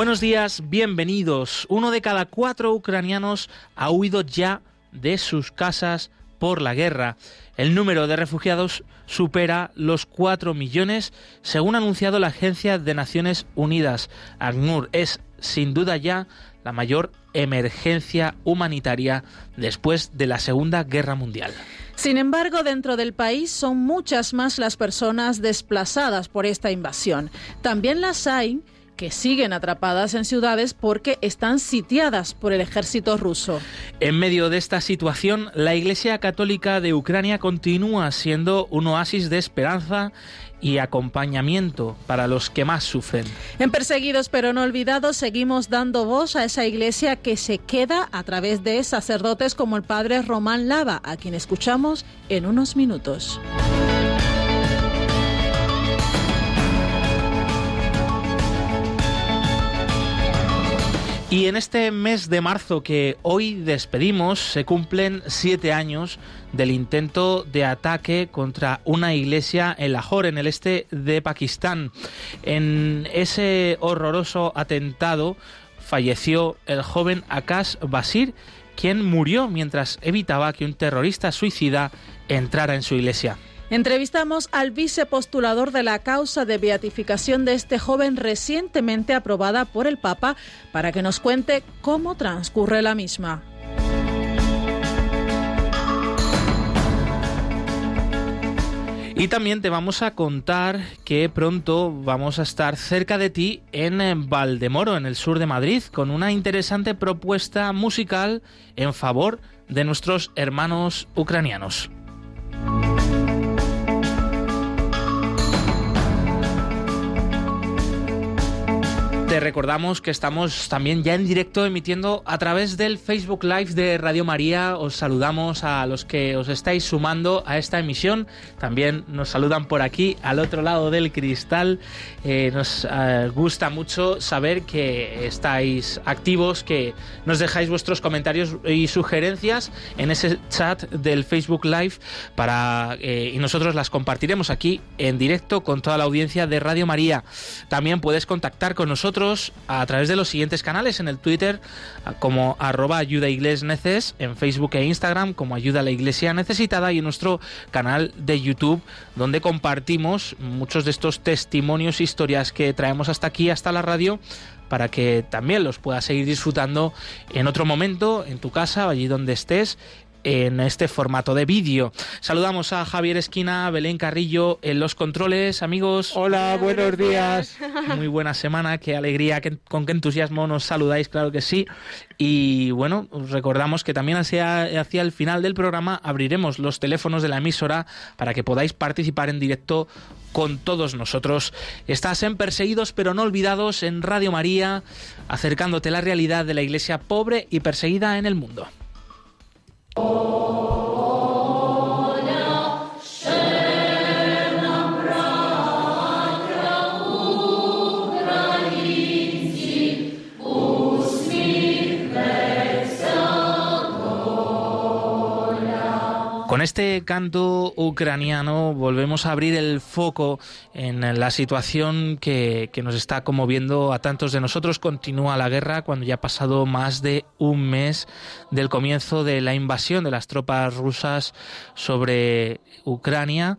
Buenos días, bienvenidos. Uno de cada cuatro ucranianos ha huido ya de sus casas por la guerra. El número de refugiados supera los 4 millones, según ha anunciado la Agencia de Naciones Unidas. ACNUR es, sin duda ya, la mayor emergencia humanitaria después de la Segunda Guerra Mundial. Sin embargo, dentro del país son muchas más las personas desplazadas por esta invasión. También las hay que siguen atrapadas en ciudades porque están sitiadas por el ejército ruso. En medio de esta situación, la Iglesia Católica de Ucrania continúa siendo un oasis de esperanza y acompañamiento para los que más sufren. En Perseguidos pero no olvidados seguimos dando voz a esa iglesia que se queda a través de sacerdotes como el padre Román Lava, a quien escuchamos en unos minutos. Y en este mes de marzo que hoy despedimos se cumplen siete años del intento de ataque contra una iglesia en Lahore, en el este de Pakistán. En ese horroroso atentado falleció el joven Akash Basir, quien murió mientras evitaba que un terrorista suicida entrara en su iglesia. Entrevistamos al vicepostulador de la causa de beatificación de este joven recientemente aprobada por el Papa para que nos cuente cómo transcurre la misma. Y también te vamos a contar que pronto vamos a estar cerca de ti en Valdemoro, en el sur de Madrid, con una interesante propuesta musical en favor de nuestros hermanos ucranianos. Te recordamos que estamos también ya en directo emitiendo a través del Facebook Live de Radio María. Os saludamos a los que os estáis sumando a esta emisión. También nos saludan por aquí al otro lado del cristal. Eh, nos eh, gusta mucho saber que estáis activos, que nos dejáis vuestros comentarios y sugerencias en ese chat del Facebook Live para eh, y nosotros las compartiremos aquí en directo con toda la audiencia de Radio María. También puedes contactar con nosotros a través de los siguientes canales en el Twitter como arroba ayuda neces, en Facebook e Instagram como ayuda a la iglesia necesitada y en nuestro canal de YouTube donde compartimos muchos de estos testimonios, historias que traemos hasta aquí, hasta la radio para que también los puedas seguir disfrutando en otro momento, en tu casa, allí donde estés en este formato de vídeo. Saludamos a Javier Esquina, Belén Carrillo en los controles, amigos. Hola, buenos días. Muy buena semana, qué alegría, con qué entusiasmo nos saludáis, claro que sí. Y bueno, os recordamos que también hacia, hacia el final del programa abriremos los teléfonos de la emisora para que podáis participar en directo con todos nosotros. Estás en Perseguidos pero no olvidados en Radio María, acercándote la realidad de la iglesia pobre y perseguida en el mundo. Oh. Con este canto ucraniano volvemos a abrir el foco en la situación que, nos está conmoviendo a tantos de nosotros. Continúa la guerra cuando ya ha pasado más de un mes del comienzo de la invasión de las tropas rusas sobre Ucrania.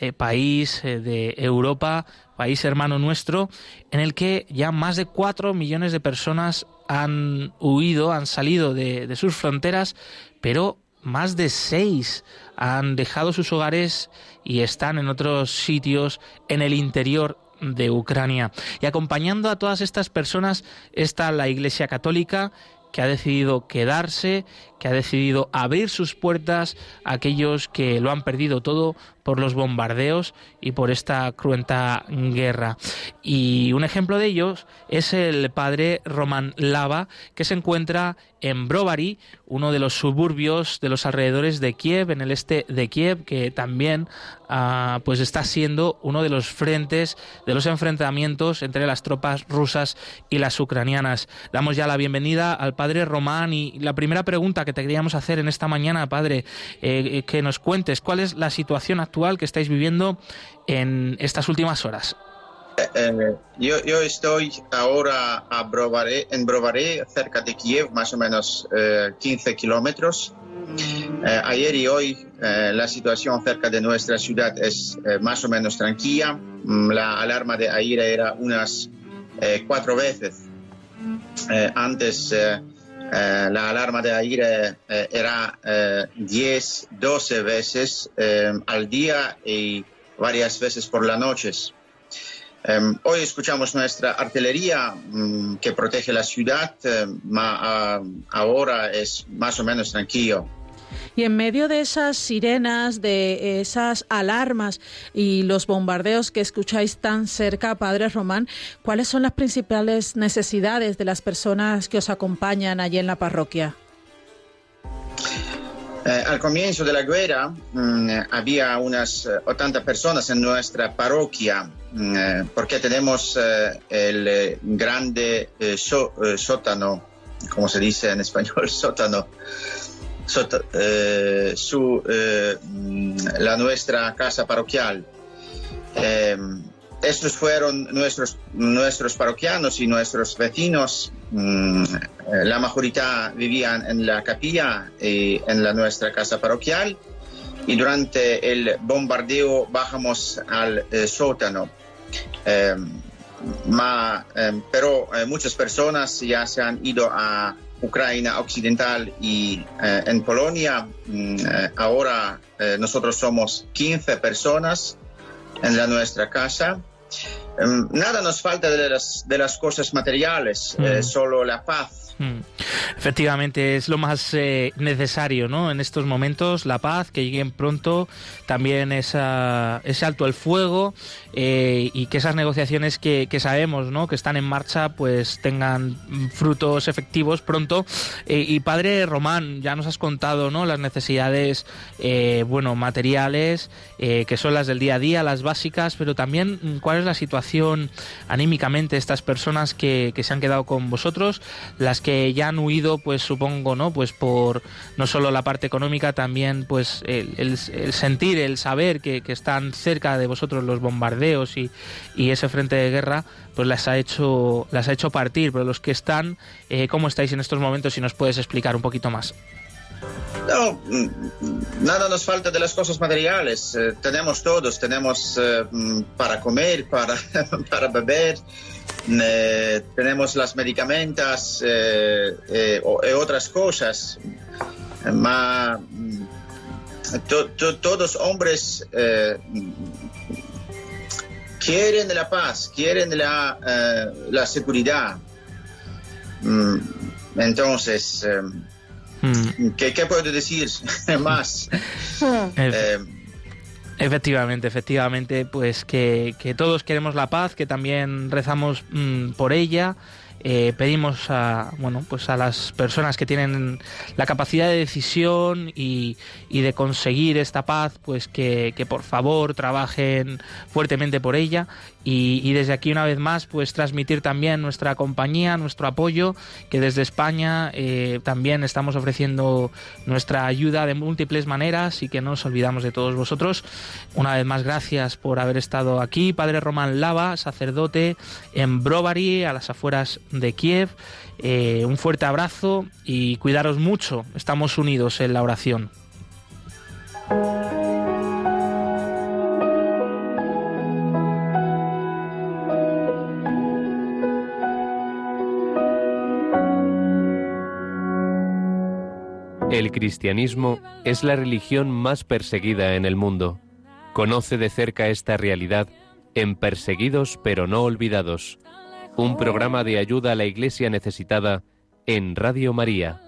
Eh, país eh, de Europa, país hermano nuestro, en el que ya más de cuatro millones de personas han huido, han salido de, de sus fronteras, pero más de seis han dejado sus hogares y están en otros sitios en el interior de Ucrania. Y acompañando a todas estas personas está la Iglesia Católica que ha decidido quedarse, que ha decidido abrir sus puertas a aquellos que lo han perdido todo por los bombardeos y por esta cruenta guerra. Y un ejemplo de ellos es el padre Roman Lava, que se encuentra en Brovary, uno de los suburbios de los alrededores de Kiev, en el este de Kiev, que también ah, pues está siendo uno de los frentes de los enfrentamientos entre las tropas rusas y las ucranianas. Damos ya la bienvenida al padre Román y la primera pregunta que te queríamos hacer en esta mañana, padre, eh, que nos cuentes cuál es la situación actual que estáis viviendo en estas últimas horas. Eh, yo, yo, estoy ahora a en Brovare, cerca de Kiev, más o menos 15 eh, kilómetros. Eh, ayer y hoy la situación cerca de nuestra ciudad es más o menos tranquila. Mm, la alarma de aire era unas cuatro veces. antes la alarma de aire era 10, 12 veces al día y varias veces por las noches. Em, hoy escuchamos nuestra artillería mm, que protege la ciudad, em, ahora es más o menos tranquilo. Y en medio de esas sirenas, de esas alarmas y los bombardeos que escucháis tan cerca, Padre Román, ¿cuáles son las principales necesidades de las personas que os acompañan allí en la parroquia? Eh, al comienzo de la guerra mm, había unas 80 eh, personas en nuestra parroquia mm, eh, porque tenemos el grande sótano, como se dice en español, sótano, su, mm, la nuestra casa parroquial estos fueron nuestros, nuestros parroquianos y nuestros vecinos. Mm, eh, la mayoría vivían en la capilla y en la nuestra casa parroquial. Y durante el bombardeo bajamos al eh, sótano. Em, pero eh, muchas personas ya se han ido a Ucrania Occidental y en Polonia. Mm, ahora nosotros somos 15 personas en la nuestra casa Em, nada nos falta de las, de las cosas materiales, eh, solo la paz Hmm. Efectivamente, es lo más eh, necesario ¿no? en estos momentos, la paz, que lleguen pronto, también esa, ese alto el fuego eh, y que esas negociaciones que, sabemos ¿no? que están en marcha pues tengan frutos efectivos pronto. Eh, y padre Román, ya nos has contado ¿no? las necesidades bueno, materiales, que son las del día a día, las básicas, pero también mm, cuál es la situación anímicamente de estas personas que, que se han quedado con vosotros, las que ya han huido, pues supongo, ¿no? Pues por no solo la parte económica, también pues el, sentir, el saber que, están cerca de vosotros los bombardeos y, ese frente de guerra, pues las ha hecho, las ha hecho partir. Pero los que están, eh, ¿cómo estáis en estos momentos? Si nos puedes explicar un poquito más. No, mm, nada nos falta de las cosas materiales. Eh, tenemos todos, tenemos eh, mm, para comer, para, para beber, eh, tenemos las medicamentas eh, eh, y otras cosas. Ma, mm, todos hombres quieren la paz, quieren la, la seguridad. Mm, entonces, hmm. ¿qué, ¿qué, puedo decir más? Efectivamente, efectivamente, pues que, que, todos queremos la paz, que también rezamos mm, por ella. Eh, pedimos a, bueno, pues a las personas que tienen la capacidad de decisión y, de conseguir esta paz, pues que, por favor trabajen fuertemente por ella y, desde aquí una vez más pues transmitir también nuestra compañía, nuestro apoyo, que desde España eh, también estamos ofreciendo nuestra ayuda de múltiples maneras y que no nos olvidamos de todos vosotros. Una vez más gracias por haber estado aquí, Padre Román Lava, sacerdote en Brovary, a las afueras de Kiev. Eh, un fuerte abrazo y cuidaros mucho. Estamos unidos en la oración. El cristianismo es la religión más perseguida en el mundo. Conoce de cerca esta realidad en Perseguidos pero no olvidados un programa de ayuda a la iglesia necesitada en Radio María.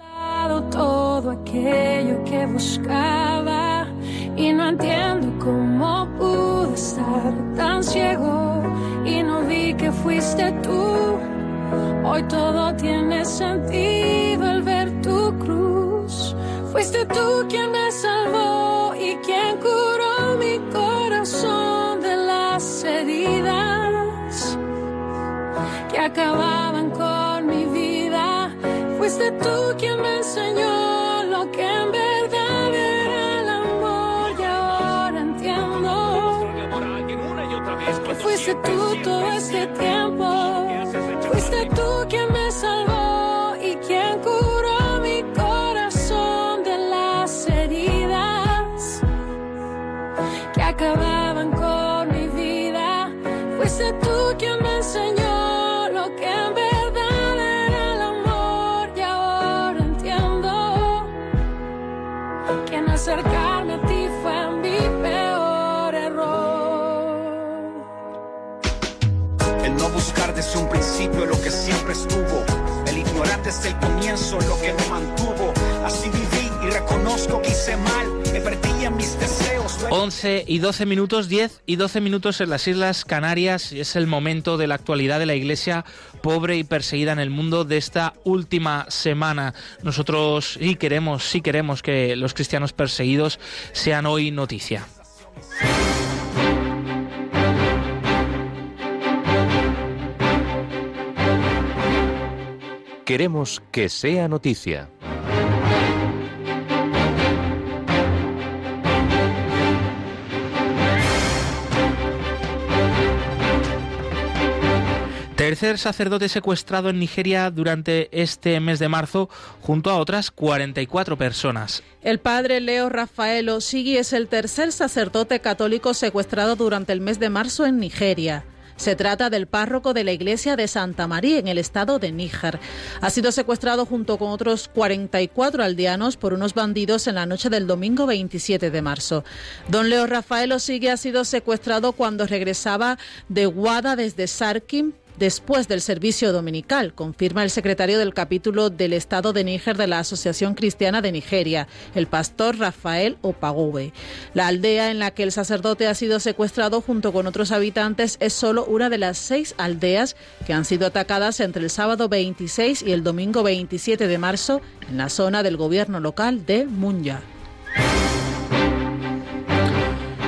Todo aquello que buscaba y no entiendo cómo pude estar tan ciego y no vi que fuiste tú. Hoy todo tiene sentido al ver tu cruz. Fuiste tú quien me salvó y quien curó mi corazón de las heridas que acababan con mi vida. Fuiste tú quien me enseñó lo que en verdad era el amor y ahora entiendo que fuiste tú todo este tiempo. Fuiste tú quien desde el comienzo lo que me mantuvo. Así viví y reconozco que hice mal. Me perdí en mis deseos. 11 y 12 minutos, 10 y 12 minutos en las Islas Canarias. Es el momento de la actualidad de la Iglesia pobre y perseguida en el mundo de esta última semana. Nosotros sí queremos, sí queremos que los cristianos perseguidos sean hoy noticia. Queremos que sea noticia. Tercer sacerdote secuestrado en Nigeria durante este mes de marzo junto a otras 44 personas. El padre Leo Rafael Osigui es el tercer sacerdote católico secuestrado durante el mes de marzo en Nigeria. Se trata del párroco de la iglesia de Santa María en el estado de Níger. Ha sido secuestrado junto con otros 44 aldeanos por unos bandidos en la noche del domingo 27 de marzo. Don Leo Rafael Osigui ha sido secuestrado cuando regresaba de Guada desde Sarkim después del servicio dominical, confirma el secretario del capítulo del Estado de Níger de la Asociación Cristiana de Nigeria, el pastor Rafael Opagobe. La aldea en la que el sacerdote ha sido secuestrado junto con otros habitantes es solo una de las seis aldeas que han sido atacadas entre el sábado 26 y el domingo 27 de marzo en la zona del gobierno local de Munya.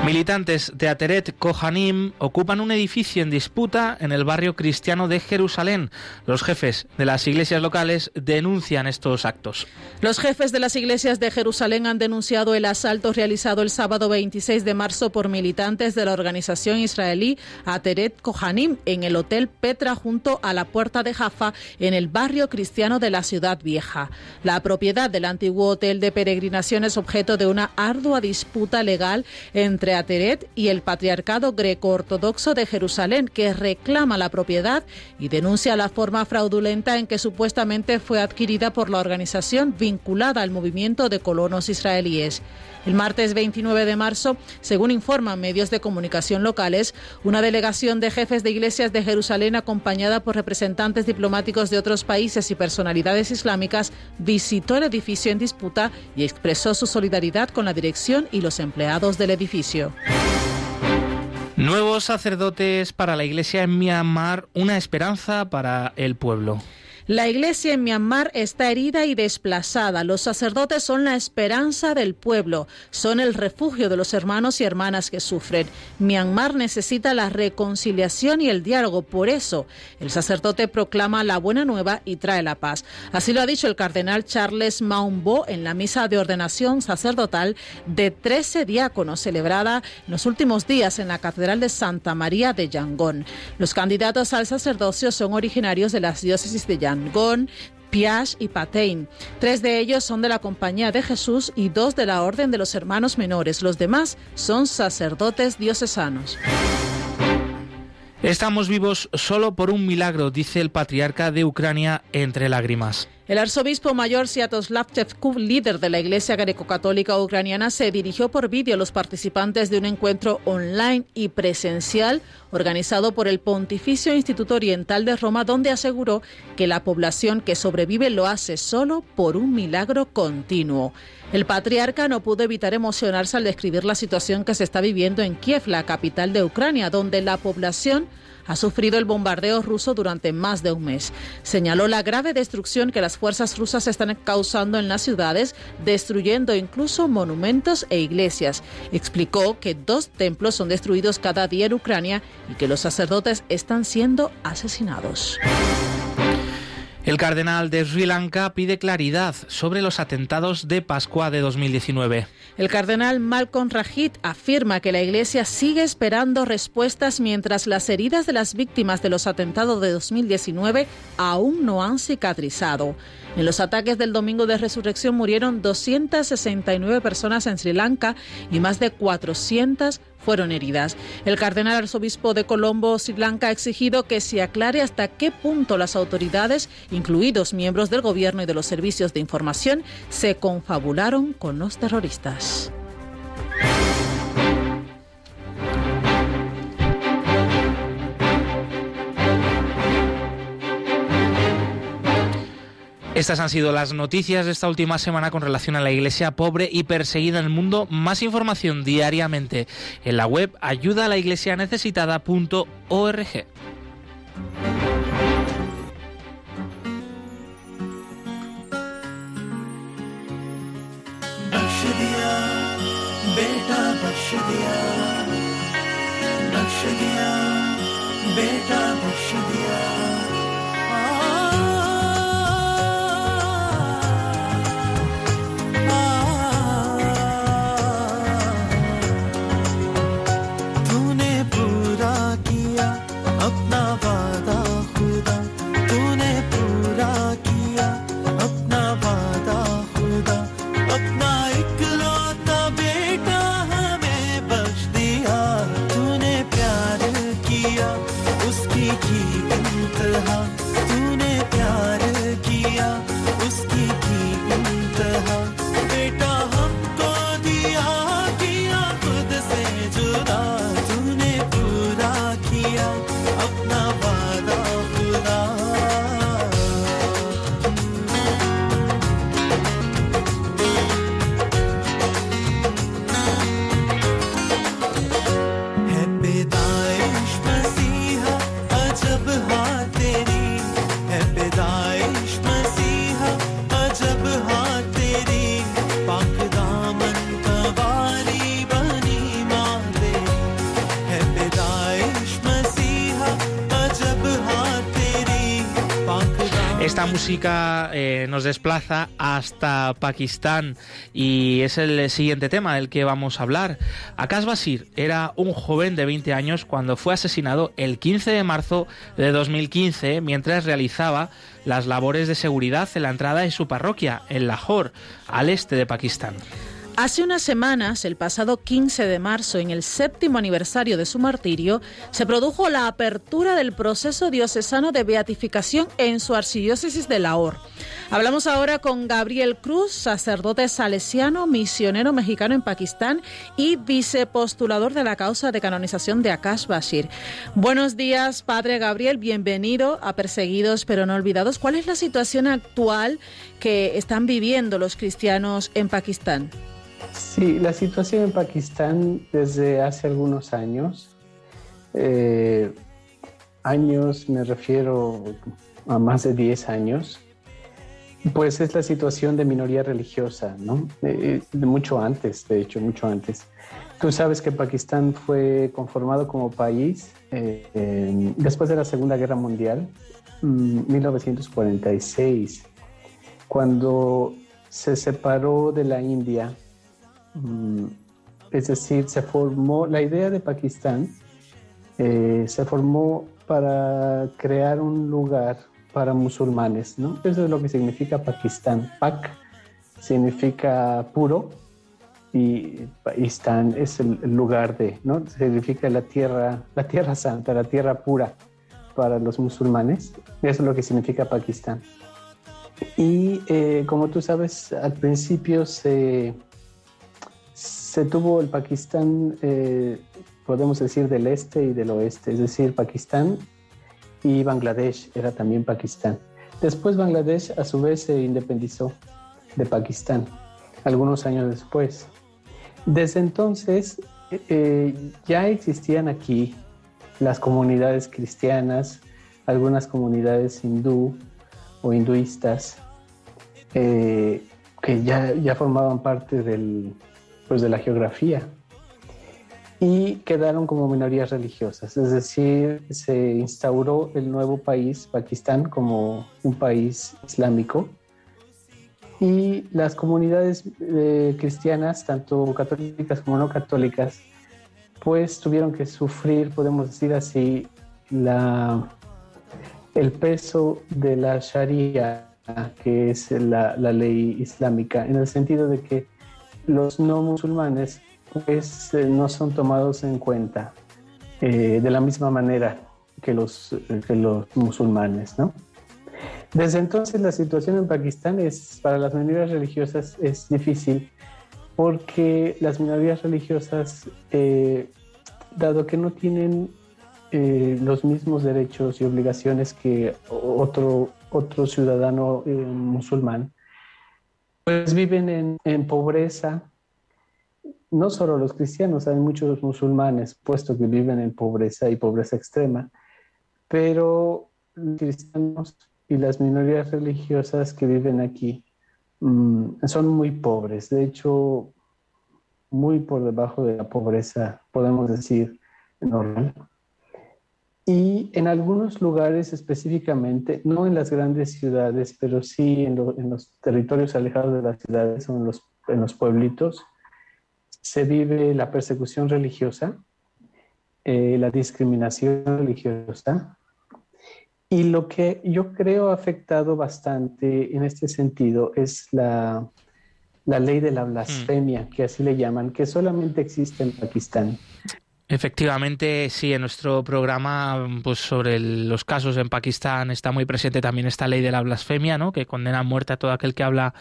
Militantes de Ateret Kohanim ocupan un edificio en disputa en el barrio cristiano de Jerusalén. Los jefes de las iglesias locales denuncian estos actos. Los jefes de las iglesias de Jerusalén han denunciado el asalto realizado el sábado 26 de marzo por militantes de la organización israelí Ateret Kohanim en el Hotel Petra junto a la Puerta de Jaffa en el barrio cristiano de la Ciudad Vieja. La propiedad del antiguo hotel de peregrinación es objeto de una ardua disputa legal entre Y el Patriarcado Greco-Ortodoxo de Jerusalén, que reclama la propiedad y denuncia la forma fraudulenta en que supuestamente fue adquirida por la organización vinculada al movimiento de colonos israelíes. El martes 29 de marzo, según informan medios de comunicación locales, una delegación de jefes de iglesias de Jerusalén, acompañada por representantes diplomáticos de otros países y personalidades islámicas, visitó el edificio en disputa y expresó su solidaridad con la dirección y los empleados del edificio. Nuevos sacerdotes para la iglesia en Myanmar, una esperanza para el pueblo. La iglesia en Myanmar está herida y desplazada. Los sacerdotes son la esperanza del pueblo, son el refugio de los hermanos y hermanas que sufren. Myanmar necesita la reconciliación y el diálogo. Por eso, el sacerdote proclama la buena nueva y trae la paz. Así lo ha dicho el cardenal Charles Maumbo en la misa de ordenación sacerdotal de 13 diáconos celebrada en los últimos días en la Catedral de Santa María de Yangon. Los candidatos al sacerdocio son originarios de las diócesis de Yangon. Yangon, Piash y Patein. Tres de ellos son de la Compañía de Jesús y dos de la Orden de los Hermanos Menores. Los demás son sacerdotes diocesanos. Estamos vivos solo por un milagro, dice el patriarca de Ucrania entre lágrimas. El arzobispo mayor Sviatoslav Chevkov, líder de la Iglesia Greco-Católica Ucraniana, se dirigió por vídeo a los participantes de un encuentro online y presencial organizado por el Pontificio Instituto Oriental de Roma, donde aseguró que la población que sobrevive lo hace solo por un milagro continuo. El patriarca no pudo evitar emocionarse al describir la situación que se está viviendo en Kiev, la capital de Ucrania, donde la población ha sufrido el bombardeo ruso durante más de un mes. Señaló la grave destrucción que las fuerzas rusas están causando en las ciudades, destruyendo incluso monumentos e iglesias. Explicó que dos templos son destruidos cada día en Ucrania y que los sacerdotes están siendo asesinados. El cardenal de Sri Lanka pide claridad sobre los atentados de Pascua de 2019. El cardenal Malcolm Rajit afirma que la Iglesia sigue esperando respuestas mientras las heridas de las víctimas de los atentados de 2019 aún no han cicatrizado. En los ataques del domingo de resurrección murieron 269 personas en Sri Lanka y más de 400 fueron heridas. El cardenal arzobispo de Colombo, Sri Lanka, ha exigido que se aclare hasta qué punto las autoridades, incluidos miembros del gobierno y de los servicios de información, se confabularon con los terroristas. Estas han sido las noticias de esta última semana con relación a la iglesia pobre y perseguida en el mundo. Más información diariamente en la web ayuda a la iglesia necesitada.org. música eh, nos desplaza hasta Pakistán y es el siguiente tema del que vamos a hablar. Akash Basir era un joven de 20 años cuando fue asesinado el 15 de marzo de 2015 mientras realizaba las labores de seguridad en la entrada de su parroquia en Lahore, al este de Pakistán. Hace unas semanas, el pasado 15 de marzo, en el séptimo aniversario de su martirio, se produjo la apertura del proceso diocesano de beatificación en su archidiócesis de Lahore. Hablamos ahora con Gabriel Cruz, sacerdote salesiano, misionero mexicano en Pakistán y vicepostulador de la causa de canonización de Akash Bashir. Buenos días, Padre Gabriel, bienvenido a Perseguidos pero no olvidados. ¿Cuál es la situación actual que están viviendo los cristianos en Pakistán? Sí, la situación en Pakistán desde hace algunos años, eh, años me refiero a más de 10 años, pues es la situación de minoría religiosa, ¿no? Eh, de mucho antes, de hecho, mucho antes. Tú sabes que Pakistán fue conformado como país eh, después de la Segunda Guerra Mundial, 1946, mm, cuando se separó de la India es decir, se formó, la idea de Pakistán eh, se formó para crear un lugar para musulmanes, ¿no? Eso es lo que significa Pakistán. Pak significa puro y Pakistán es el lugar de, ¿no? Significa la tierra, la tierra santa, la tierra pura para los musulmanes. Eso es lo que significa Pakistán. Y eh, como tú sabes, al principio se, se tuvo el Pakistán, eh, podemos decir, del este y del oeste, es decir, Pakistán y Bangladesh era también Pakistán. Después Bangladesh a su vez se independizó de Pakistán, algunos años después. Desde entonces eh, ya existían aquí las comunidades cristianas, algunas comunidades hindú o hinduistas, eh, que ya, ya formaban parte del, pues de la geografía. Y quedaron como minorías religiosas, es decir, se instauró el nuevo país, Pakistán, como un país islámico. Y las comunidades eh, cristianas, tanto católicas como no católicas, pues tuvieron que sufrir, podemos decir así, la, el peso de la Sharia, que es la, la ley islámica, en el sentido de que los no musulmanes pues eh, no son tomados en cuenta eh, de la misma manera que los, que los musulmanes, ¿no? Desde entonces la situación en Pakistán es, para las minorías religiosas es difícil porque las minorías religiosas, eh, dado que no tienen los mismos derechos y obligaciones que otro, otro ciudadano musulmán, pues viven en, pobreza, no solo los cristianos, hay muchos musulmanes, puesto que viven en pobreza y pobreza extrema, pero los cristianos y las minorías religiosas que viven aquí mm, son muy pobres, de hecho, muy por debajo de la pobreza, podemos decir, normal. Y en algunos lugares específicamente, no en las grandes ciudades, pero sí en, los territorios alejados de las ciudades o en los, en los pueblitos, se vive la persecución religiosa, eh, la discriminación religiosa, y lo que yo creo ha afectado bastante en este sentido es la, la ley de la blasfemia, que así le llaman, que solamente existe en Pakistán. Efectivamente, sí, en nuestro programa pues sobre los casos en Pakistán está muy presente también esta ley de la blasfemia, ¿no? que condena a muerte a todo aquel que habla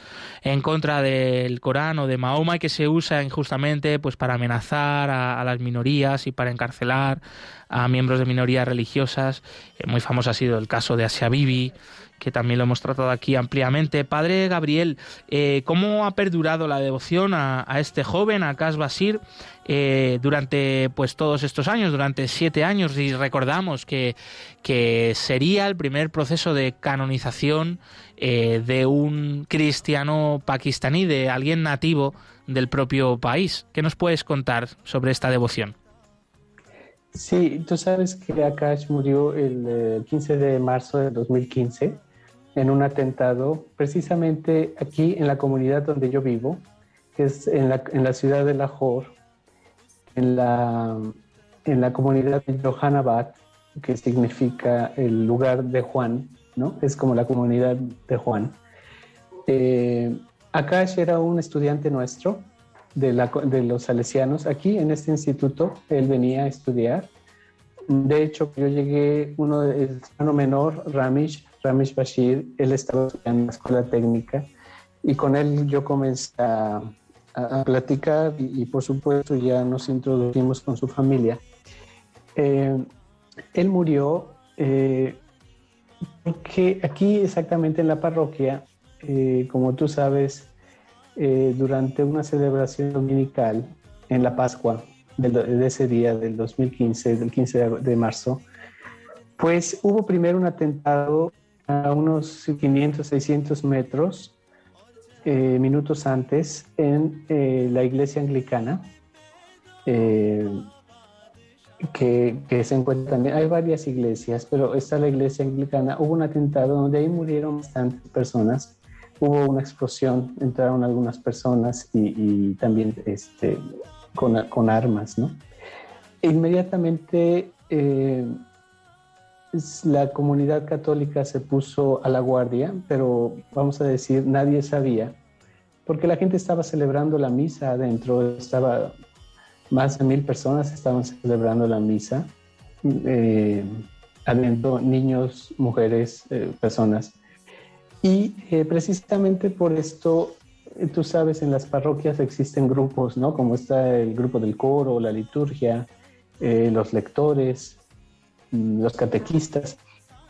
en contra del Corán o de Mahoma y que se usa injustamente pues para amenazar a, las minorías y para encarcelar a miembros de minorías religiosas. Eh, muy famoso ha sido el caso de Asia Bibi, que también lo hemos tratado aquí ampliamente. Padre Gabriel, eh, ¿cómo ha perdurado la devoción a, este joven, a Kas Basir, eh, durante pues todos estos años, durante siete años? Y recordamos que, que sería el primer proceso de canonización eh, de un cristiano pakistaní, de alguien nativo del propio país. ¿Qué nos puedes contar sobre esta devoción? Sí, tú sabes que Akash murió el 15 de marzo de 2015 en un atentado precisamente aquí en la comunidad donde yo vivo, que es en la, en la ciudad de Lahore, en la, en la comunidad de Johanabad, que significa el lugar de Juan, ¿no? Es como la comunidad de Juan. Eh, Akash era un estudiante nuestro de, la, de los salesianos. Aquí en este instituto él venía a estudiar. De hecho, yo llegué, uno el hermano menor, Ramish, Ramesh Bashir, él estaba en la escuela técnica y con él yo comencé a, platicar y, por supuesto ya nos introdujimos con su familia. Eh, él murió eh, porque aquí exactamente en la parroquia, eh, como tú sabes, durante una celebración dominical en la Pascua de, ese día del 2015, del 15 de marzo, pues hubo primero un atentado a unos 500, 600 metros, eh, minutos antes, en eh, la iglesia anglicana, eh, que, que, se encuentra también. Hay varias iglesias, pero está la iglesia anglicana. Hubo un atentado donde ahí murieron bastantes personas. Hubo una explosión, entraron algunas personas y, también este, con, con, armas, ¿no? inmediatamente la comunidad católica se puso a la guardia, pero vamos a decir, nadie sabía, porque la gente estaba celebrando la misa adentro, estaba más de mil personas estaban celebrando la misa, eh, niños, mujeres, eh, personas. Y eh, precisamente por esto, tú sabes, en las parroquias existen grupos, ¿no? Como está el grupo del coro, la liturgia, eh, los lectores, los catequistas.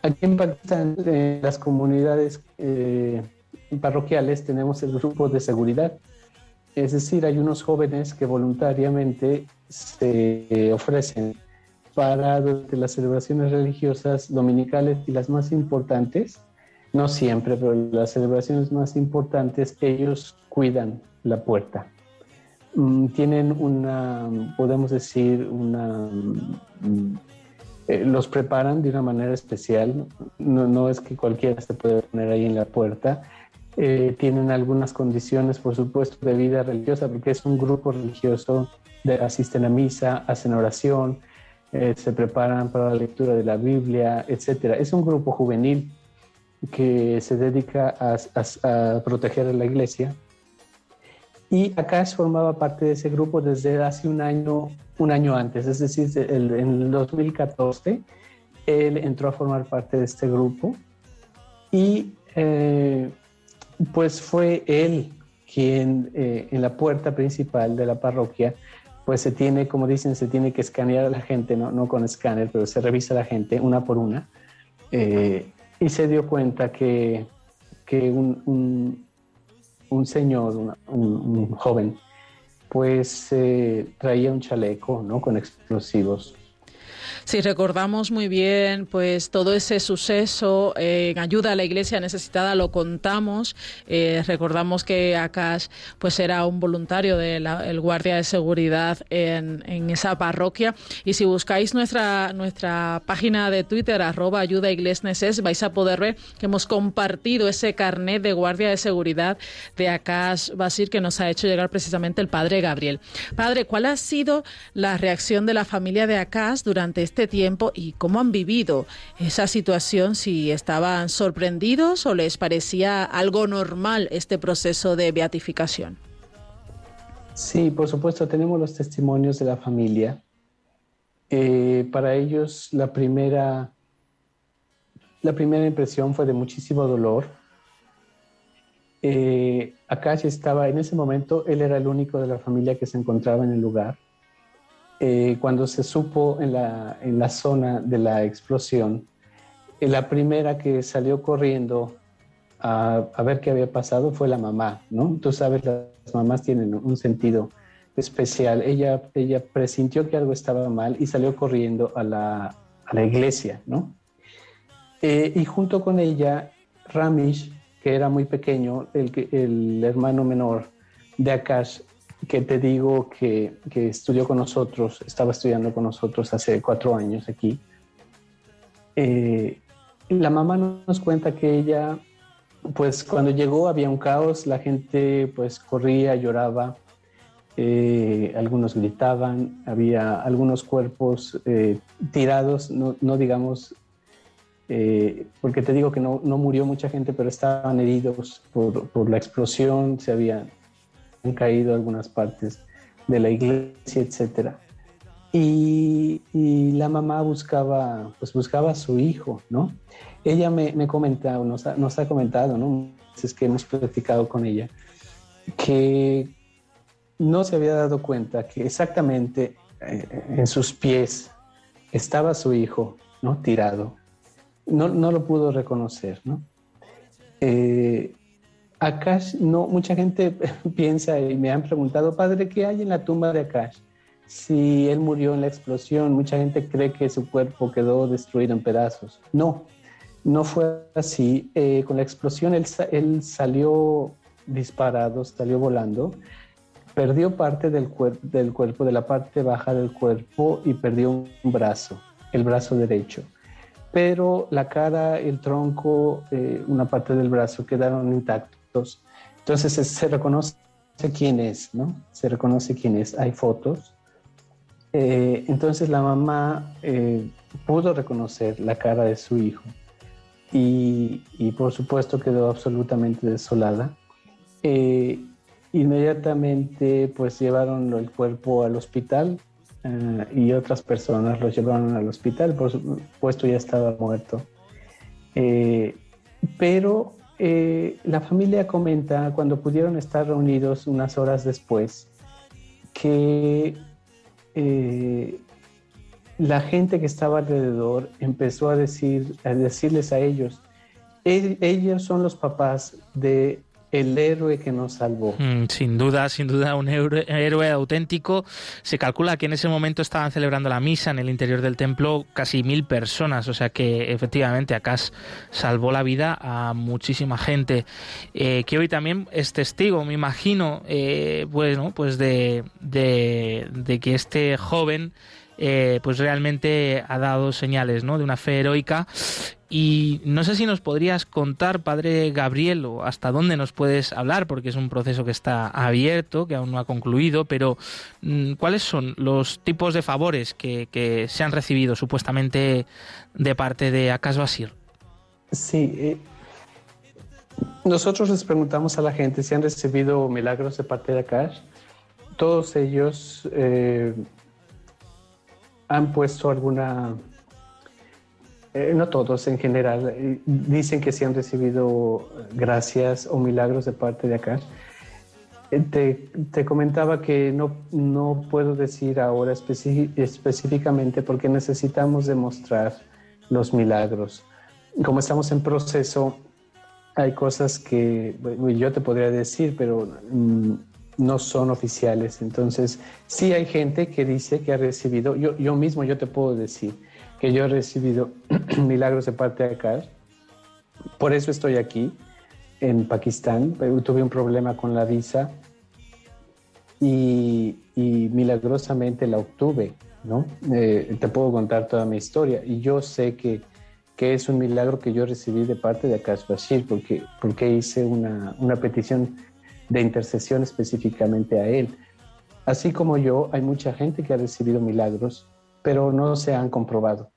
Aquí en Pakistán, en las comunidades parroquiales, tenemos el grupo de seguridad. Es decir, hay unos jóvenes que voluntariamente se ofrecen para durante las celebraciones religiosas dominicales y las más importantes, no siempre, pero las celebraciones más importantes, ellos cuidan la puerta. Mm, tienen una, podemos decir, una... Eh, los preparan de una manera especial, no, no, es que cualquiera se puede poner ahí en la puerta. Eh, tienen algunas condiciones, por supuesto, de vida religiosa, porque es un grupo religioso, de, asisten a misa, hacen oración, eh, se preparan para la lectura de la Biblia, etc. Es un grupo juvenil que se dedica a, proteger a la iglesia. Y Akash formaba parte de ese grupo desde hace un año, un año antes, es decir, en el 2014, él entró a formar parte de este grupo y eh, pues fue él quien eh, en la puerta principal de la parroquia pues se tiene, como dicen, se tiene que escanear a la gente, no, no con escáner, pero se revisa a la gente una por una. Eh, y se dio cuenta que, que un, un, señor, un, joven, pues eh, traía un chaleco ¿no? con explosivos si recordamos muy bien, pues todo ese suceso eh, en ayuda a la iglesia necesitada lo contamos. Eh, recordamos que Akash pues era un voluntario del guardia de seguridad en, esa parroquia. Y si buscáis nuestra, nuestra página de Twitter, arroba ayuda iglesneses, vais a poder ver que hemos compartido ese carnet de guardia de seguridad de Akash Basir que nos ha hecho llegar precisamente el padre Gabriel. Padre, ¿cuál ha sido la reacción de la familia de Akash durante este este tiempo y cómo han vivido esa situación, si estaban sorprendidos o les parecía algo normal este proceso de beatificación. Sí, por supuesto, tenemos los testimonios de la familia. Eh, para ellos la primera, la primera impresión fue de muchísimo dolor. Eh, Akash estaba en ese momento, él era el único de la familia que se encontraba en el lugar. Eh, cuando se supo en la, en la zona de la explosión, eh, la primera que salió corriendo a, a, ver qué había pasado fue la mamá, ¿no? Tú sabes, las mamás tienen un sentido especial. Ella, ella presintió que algo estaba mal y salió corriendo a la, a la iglesia, ¿no? Eh, y junto con ella, Ramish, que era muy pequeño, el, el hermano menor de Akash, que te digo que, que, estudió con nosotros, estaba estudiando con nosotros hace cuatro años aquí. Eh, la mamá nos cuenta que ella, pues cuando llegó había un caos, la gente pues corría, lloraba, eh, algunos gritaban, había algunos cuerpos eh, tirados, no, no digamos, porque te digo que no, no, murió mucha gente, pero estaban heridos por, por la explosión, se habían han caído algunas partes de la iglesia, etcétera. Y, la mamá buscaba, pues buscaba a su hijo, ¿no? Ella me, me comenta, nos ha, nos ha comentado, ¿no? Es que hemos platicado con ella, que no se había dado cuenta que exactamente eh, en sus pies estaba su hijo, ¿no? Tirado. No, no lo pudo reconocer, ¿no? Eh, Akash, no, mucha gente piensa y me han preguntado, padre, ¿qué hay en la tumba de Akash? Si él murió en la explosión, mucha gente cree que su cuerpo quedó destruido en pedazos. No, no fue así. Eh, con la explosión él, salió disparado, salió volando, perdió parte del, del cuerpo, de la parte baja del cuerpo y perdió un brazo, el brazo derecho pero la cara, el tronco, eh, una parte del brazo quedaron intactos. Entonces se reconoce quién es, ¿no? Se reconoce quién es. Hay fotos. Eh, entonces la mamá eh, pudo reconocer la cara de su hijo y, por supuesto quedó absolutamente desolada. Eh, inmediatamente pues llevaron el cuerpo al hospital y otras personas lo llevaron al hospital, por supuesto ya estaba muerto. pero eh, la familia comenta cuando pudieron estar reunidos unas horas después que eh, la gente que estaba alrededor empezó a decir a decirles a ellos ellos son los papás de el héroe que nos salvó. Mm, sin duda, sin duda, un héroe, auténtico. Se calcula que en ese momento estaban celebrando la misa en el interior del templo casi mil personas, o sea que efectivamente Acas salvó la vida a muchísima gente, eh, que hoy también es testigo, me imagino, eh, bueno, pues de, de, de que este joven eh, pues realmente ha dado señales ¿no? de una fe heroica. Y no sé si nos podrías contar, Padre Gabriel, o hasta dónde nos puedes hablar, porque es un proceso que está abierto, que aún no ha concluido, pero mm, ¿cuáles son los tipos de favores que, se han recibido supuestamente de parte de Akas Basir? Sí, eh, nosotros les preguntamos a la gente si han recibido milagros de parte de Akash. Todos ellos eh, han puesto alguna, eh, no todos en general, eh, dicen que sí han recibido gracias o milagros de parte de acá. Eh, te, te, comentaba que no, no puedo decir ahora específicamente porque necesitamos demostrar los milagros. Como estamos en proceso, hay cosas que yo te podría decir, pero mm, no son oficiales. Entonces, sí hay gente que dice que ha recibido, yo, yo mismo yo te puedo decir que yo he recibido milagros de parte de acá. Por eso estoy aquí, en Pakistán. Tuve un problema con la visa y, milagrosamente la obtuve, ¿no? Eh, te puedo contar toda mi historia y yo sé que, que es un milagro que yo recibí de parte de Akash Bashir porque, porque hice una, una petición de intercesión específicamente a Él. Así como yo, hay mucha gente que ha recibido milagros, pero no se han comprobado.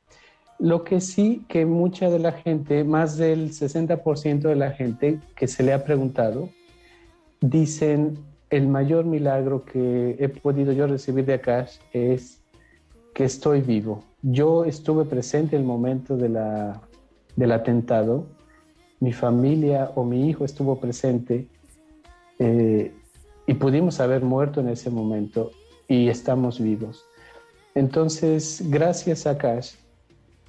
Lo que sí que mucha de la gente, más del 60% de la gente que se le ha preguntado, dicen, el mayor milagro que he podido yo recibir de Akash es que estoy vivo. Yo estuve presente en el momento de del atentado, mi familia o mi hijo estuvo presente eh, y pudimos haber muerto en ese momento y estamos vivos. Entonces, gracias a Cash,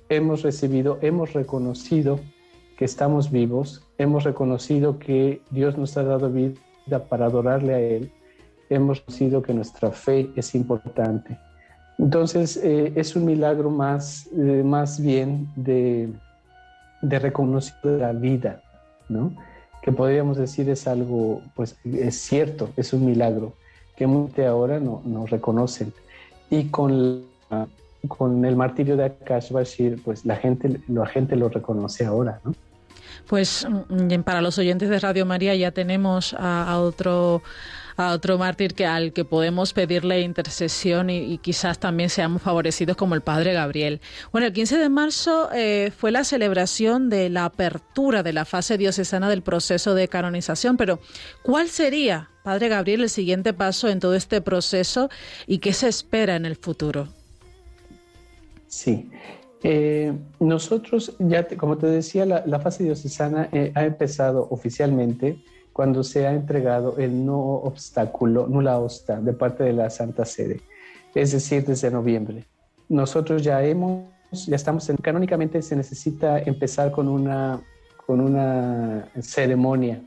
hemos recibido, hemos reconocido que estamos vivos, hemos reconocido que Dios nos ha dado vida para adorarle a Él, hemos reconocido que nuestra fe es importante. Entonces, eh, es un milagro más, eh, más bien de, de reconocer la vida, ¿no? que podríamos decir es algo, pues es cierto, es un milagro, que muchos ahora no, no reconocen. Y con, con el martirio de Akash Bashir, pues la gente, la gente lo reconoce ahora, ¿no? Pues mm, para los oyentes de Radio María ya tenemos a otro a otro mártir que al que podemos pedirle intercesión y, quizás también seamos favorecidos como el Padre Gabriel. Bueno, el 15 de marzo eh, fue la celebración de la apertura de la fase diocesana del proceso de canonización, pero ¿cuál sería, Padre Gabriel, el siguiente paso en todo este proceso y qué se espera en el futuro? Sí. Eh, nosotros, ya como te decía, la, fase diocesana eh, ha empezado oficialmente cuando se ha entregado el no obstáculo, nula osta, de parte de la Santa Sede, es decir, desde noviembre. Nosotros ya hemos, ya estamos, en, canónicamente se necesita empezar con una, con una ceremonia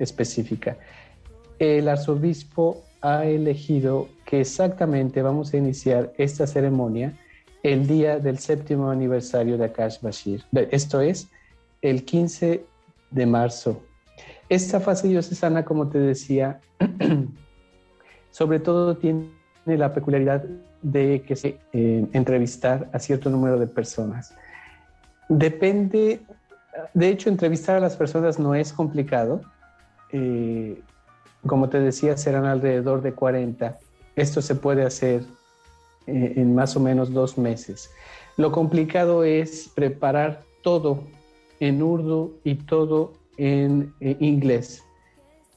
específica. El arzobispo ha elegido que exactamente vamos a iniciar esta ceremonia el día del séptimo aniversario de Akash Bashir. Esto es el 15 de marzo esta fase diocesana, como te decía, sobre todo tiene la peculiaridad de que se eh, entrevistar a cierto número de personas. Depende, de hecho, entrevistar a las personas no es complicado. Eh, como te decía, serán alrededor de 40. Esto se puede hacer eh, en más o menos dos meses. Lo complicado es preparar todo en urdu y todo en, inglés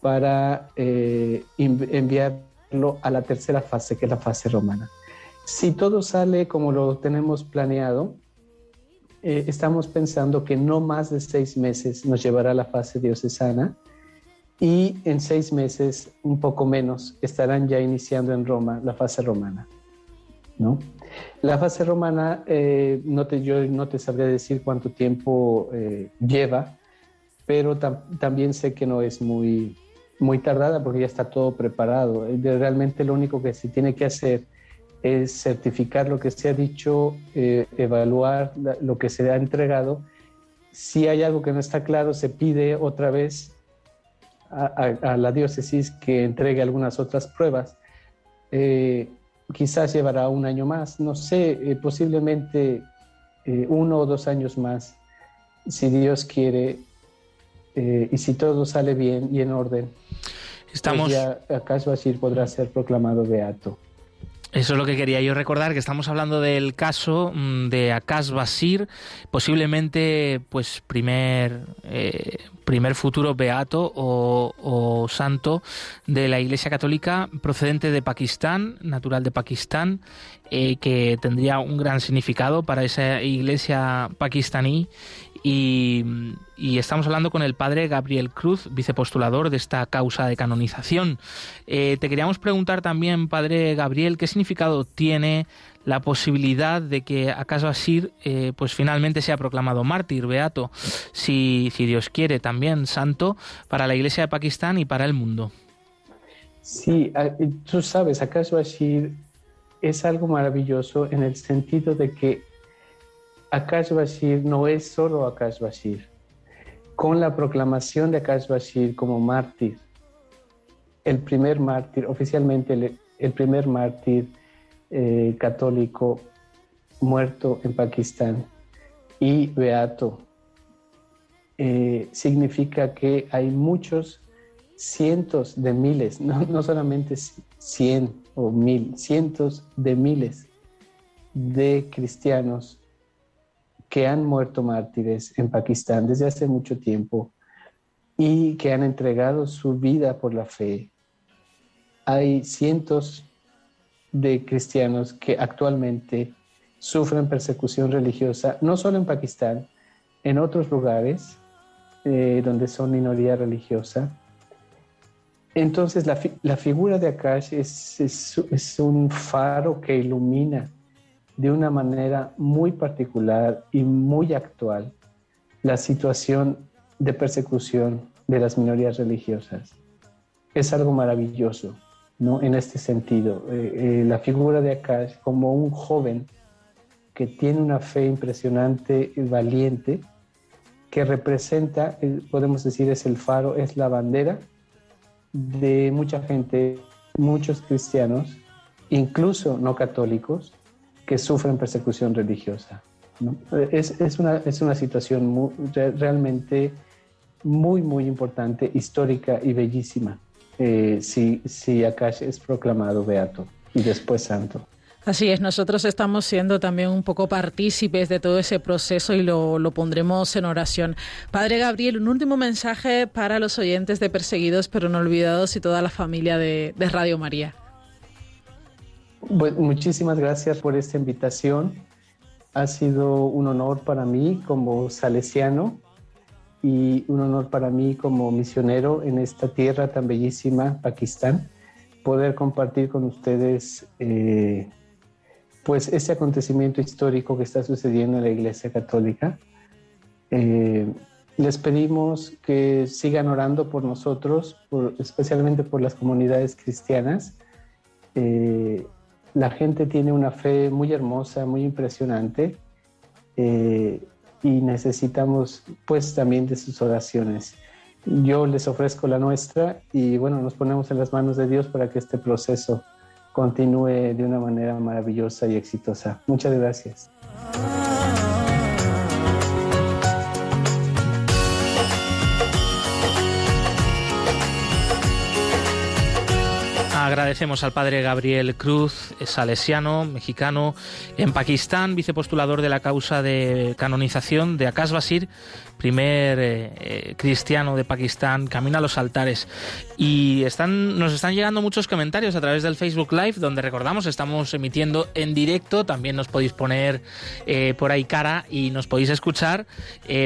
para eh, enviarlo a la tercera fase, que es la fase romana. Si todo sale como lo tenemos planeado, eh, estamos pensando que no más de seis meses nos llevará a la fase diocesana y en seis meses, un poco menos, estarán ya iniciando en Roma la fase romana. ¿no? La fase romana, eh, no te, yo no te sabría decir cuánto tiempo eh, lleva, pero también sé que no es muy, muy tardada porque ya está todo preparado. Realmente lo único que se tiene que hacer es certificar lo que se ha dicho, eh, evaluar lo que se ha entregado. Si hay algo que no está claro, se pide otra vez a, la diócesis que entregue algunas otras pruebas. Eh, quizás llevará un año más, no sé, eh, posiblemente uno o dos años más, si Dios quiere, y si todo sale bien y en orden. Estamos... Pues acaso así podrá ser proclamado beato. Eso es lo que quería yo recordar, que estamos hablando del caso mm, de Akash Basir, posiblemente pues primer, eh, primer futuro beato o, santo de la Iglesia Católica procedente de Pakistán, natural de Pakistán, eh, que tendría un gran significado para esa iglesia pakistaní y, estamos hablando con el padre Gabriel Cruz, vicepostulador de esta causa de canonización. Eh, te queríamos preguntar también, padre Gabriel, qué significado tiene la posibilidad de que acaso Asir eh, pues finalmente sea proclamado mártir, beato, si, si Dios quiere, también santo para la Iglesia de Pakistán y para el mundo. Sí, tú sabes, acaso Asir es algo maravilloso en el sentido de que Akash Bashir no es solo Akash Bashir. Con la proclamación de Akash Bashir como mártir, el primer mártir, oficialmente el, primer mártir eh, católico muerto en Pakistán y beato, eh, significa que hay muchos cientos de miles, no, no solamente cien o mil, cientos de miles de cristianos que han muerto mártires en Pakistán desde hace mucho tiempo y que han entregado su vida por la fe. Hay cientos de cristianos que actualmente sufren persecución religiosa, no solo en Pakistán, en otros lugares eh, donde son minoría religiosa. Entonces la, figura de Akash es, es un faro que ilumina de una manera muy particular y muy actual la situación de persecución de las minorías religiosas. Es algo maravilloso, ¿no? En este sentido, eh, eh, la figura de Akash como un joven que tiene una fe impresionante y valiente, que representa, eh, podemos decir, es el faro, es la bandera de mucha gente, muchos cristianos, incluso no católicos, que sufren persecución religiosa. Es, una, es, una, situación realmente muy, muy importante, histórica y bellísima eh, si, si Akash es proclamado beato y después santo. Así es, nosotros estamos siendo también un poco partícipes de todo ese proceso y lo, lo, pondremos en oración. Padre Gabriel, un último mensaje para los oyentes de Perseguidos pero no olvidados y toda la familia de Radio María muchísimas gracias por esta invitación. Ha sido un honor para mí como salesiano y un honor para mí como misionero en esta tierra tan bellísima, Pakistán, poder compartir con ustedes eh, pues ese acontecimiento histórico que está sucediendo en la Iglesia Católica. Eh, les pedimos que sigan orando por nosotros, especialmente por las comunidades cristianas. Eh, la gente tiene una fe muy hermosa, muy impresionante eh, y necesitamos pues también de sus oraciones. Yo les ofrezco la nuestra y bueno, nos ponemos en las manos de Dios para que este proceso continúe de una manera maravillosa y exitosa. Muchas gracias. Agradecemos al padre Gabriel Cruz, salesiano, mexicano, en Pakistán, vicepostulador de la causa de canonización de Akash Basir, primer eh, eh, cristiano de Pakistán, camina a los altares. Y están, nos están llegando muchos comentarios a través del Facebook Live, donde recordamos, estamos emitiendo en directo, también nos podéis poner eh, por ahí cara y nos podéis escuchar.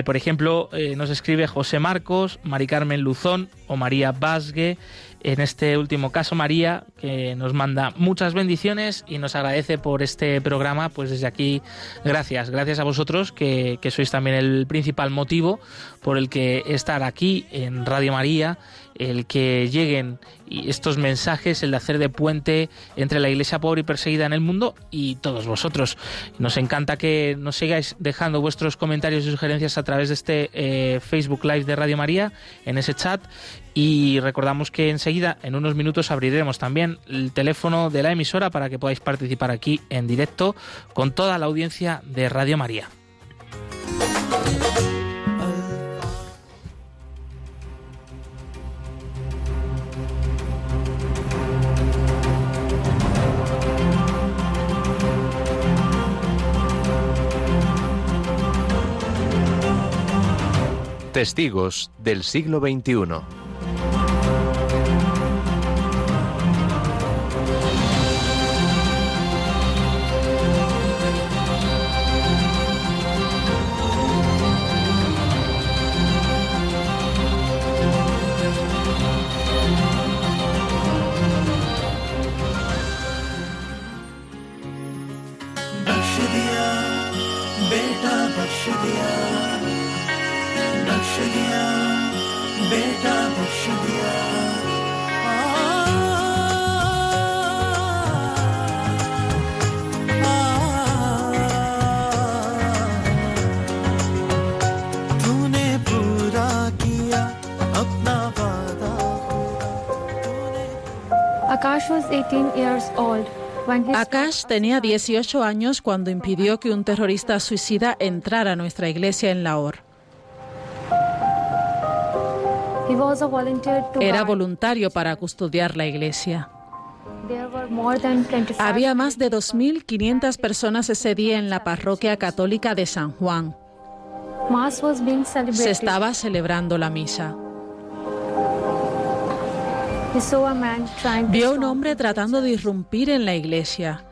por ejemplo, nos escribe José Marcos, Mari Carmen Luzón o María Basgue en este último caso María, que nos manda muchas bendiciones y nos agradece por este programa, pues desde aquí gracias, gracias a vosotros que, sois también el principal motivo por el que estar aquí en Radio María el que lleguen estos mensajes, el de hacer de puente entre la iglesia pobre y perseguida en el mundo y todos vosotros. Nos encanta que nos sigáis dejando vuestros comentarios y sugerencias a través de este eh, Facebook Live de Radio María, en ese chat. Y recordamos que enseguida, en unos minutos, abriremos también el teléfono de la emisora para que podáis participar aquí en directo con toda la audiencia de Radio María. Testigos del siglo XXI. Akash tenía 18 años cuando impidió que un terrorista suicida entrara a nuestra iglesia en Lahore. Era voluntario para custodiar la iglesia. Había más de 2.500 personas ese día en la parroquia católica de San Juan. Se estaba celebrando la misa. Vio a un hombre tratando de irrumpir en la iglesia.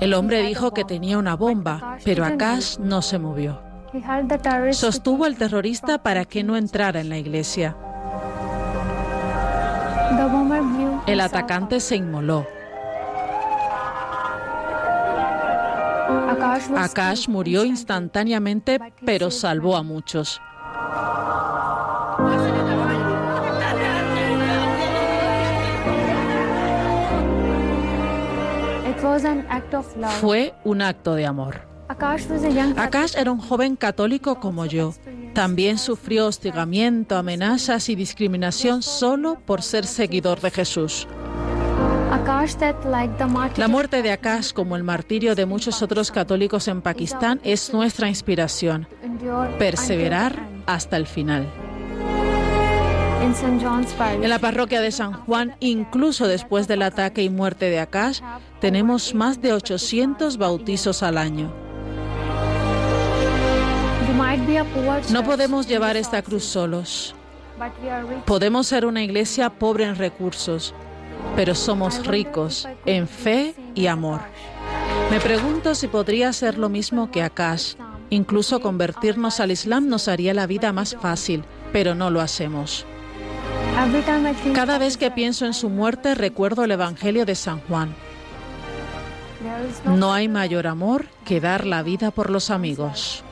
El hombre dijo que tenía una bomba, pero Akash no se movió. Sostuvo al terrorista para que no entrara en la iglesia. El atacante se inmoló. Akash murió instantáneamente, pero salvó a muchos. Fue un acto de amor. Akash era un joven católico como yo. También sufrió hostigamiento, amenazas y discriminación solo por ser seguidor de Jesús. La muerte de Akash, como el martirio de muchos otros católicos en Pakistán, es nuestra inspiración. Perseverar hasta el final. En la parroquia de San Juan, incluso después del ataque y muerte de Akash, tenemos más de 800 bautizos al año. No podemos llevar esta cruz solos. Podemos ser una iglesia pobre en recursos, pero somos ricos en fe y amor. Me pregunto si podría ser lo mismo que Akash. Incluso convertirnos al Islam nos haría la vida más fácil, pero no lo hacemos. Cada vez que pienso en su muerte recuerdo el Evangelio de San Juan. No hay mayor amor que dar la vida por los amigos.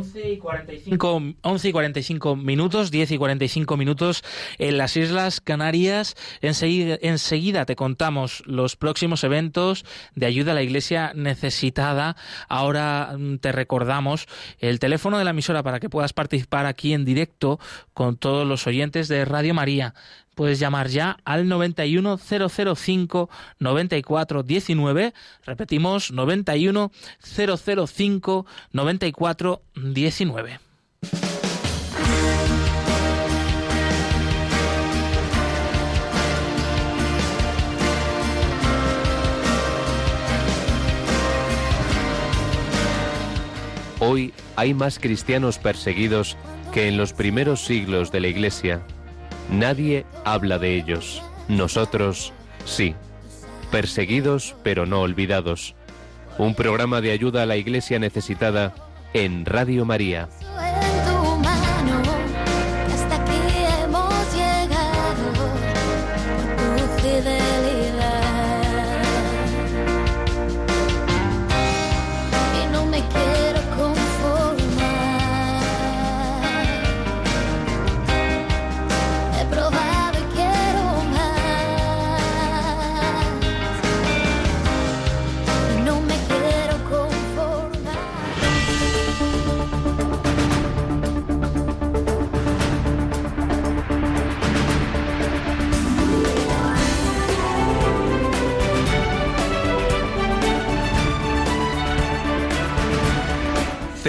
11 y 45, 11 y 45 minutos, 10 y 45 minutos en las Islas Canarias. Enseguida, enseguida te contamos los próximos eventos de ayuda a la iglesia necesitada. Ahora mm, te recordamos el teléfono de la emisora para que puedas participar aquí en directo con todos los oyentes de Radio María puedes llamar ya al 91 005 94 19. Repetimos, 91 005 94 19. Hoy hay más cristianos perseguidos que en los primeros siglos de la Iglesia. Nadie habla de ellos. Nosotros sí. Perseguidos pero no olvidados. Un programa de ayuda a la Iglesia necesitada en Radio María.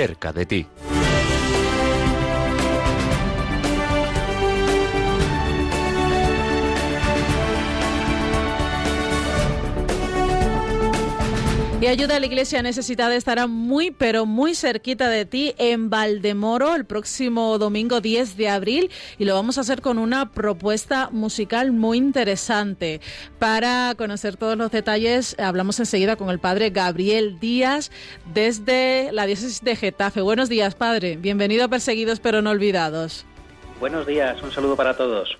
Cerca de ti. Y Ayuda a la Iglesia Necesitada estará muy, pero muy cerquita de ti en Valdemoro el próximo domingo 10 de abril y lo vamos a hacer con una propuesta musical muy interesante. Para conocer todos los detalles, hablamos enseguida con el padre Gabriel Díaz desde la diócesis de Getafe. Buenos días, padre. Bienvenido a Perseguidos pero no olvidados. Buenos días, un saludo para todos.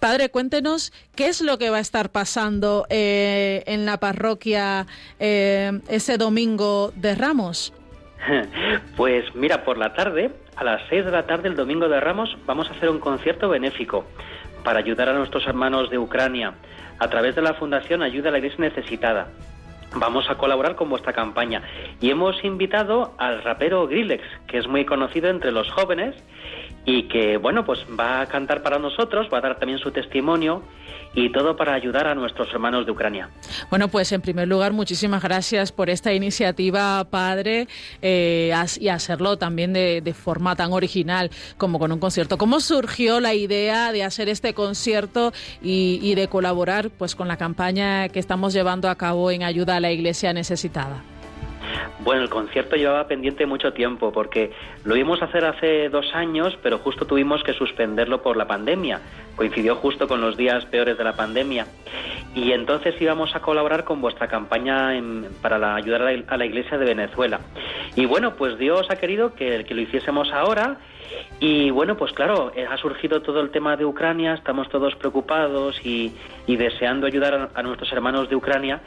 Padre, cuéntenos qué es lo que va a estar pasando eh, en la parroquia eh, ese domingo de Ramos. Pues mira, por la tarde, a las 6 de la tarde el domingo de Ramos, vamos a hacer un concierto benéfico para ayudar a nuestros hermanos de Ucrania a través de la Fundación Ayuda a la Iglesia Necesitada. Vamos a colaborar con vuestra campaña y hemos invitado al rapero Grillex, que es muy conocido entre los jóvenes y que, bueno, pues va a cantar para nosotros, va a dar también su testimonio y todo para ayudar a nuestros hermanos de Ucrania. Bueno, pues en primer lugar, muchísimas gracias por esta iniciativa, padre, eh, y hacerlo también de, forma tan original como con un concierto. ¿Cómo surgió la idea de hacer este concierto y, y de colaborar pues con la campaña que estamos llevando a cabo en ayuda a la Iglesia necesitada? Bueno, el concierto llevaba pendiente mucho tiempo porque lo íbamos a hacer hace dos años, pero justo tuvimos que suspenderlo por la pandemia. Coincidió justo con los días peores de la pandemia. Y entonces íbamos a colaborar con vuestra campaña para ayudar a la, Iglesia de Venezuela. Y bueno, pues Dios ha querido que, lo hiciésemos ahora. Y bueno, pues claro, eh, ha surgido todo el tema de Ucrania, estamos todos preocupados y, deseando ayudar a nuestros hermanos de Ucrania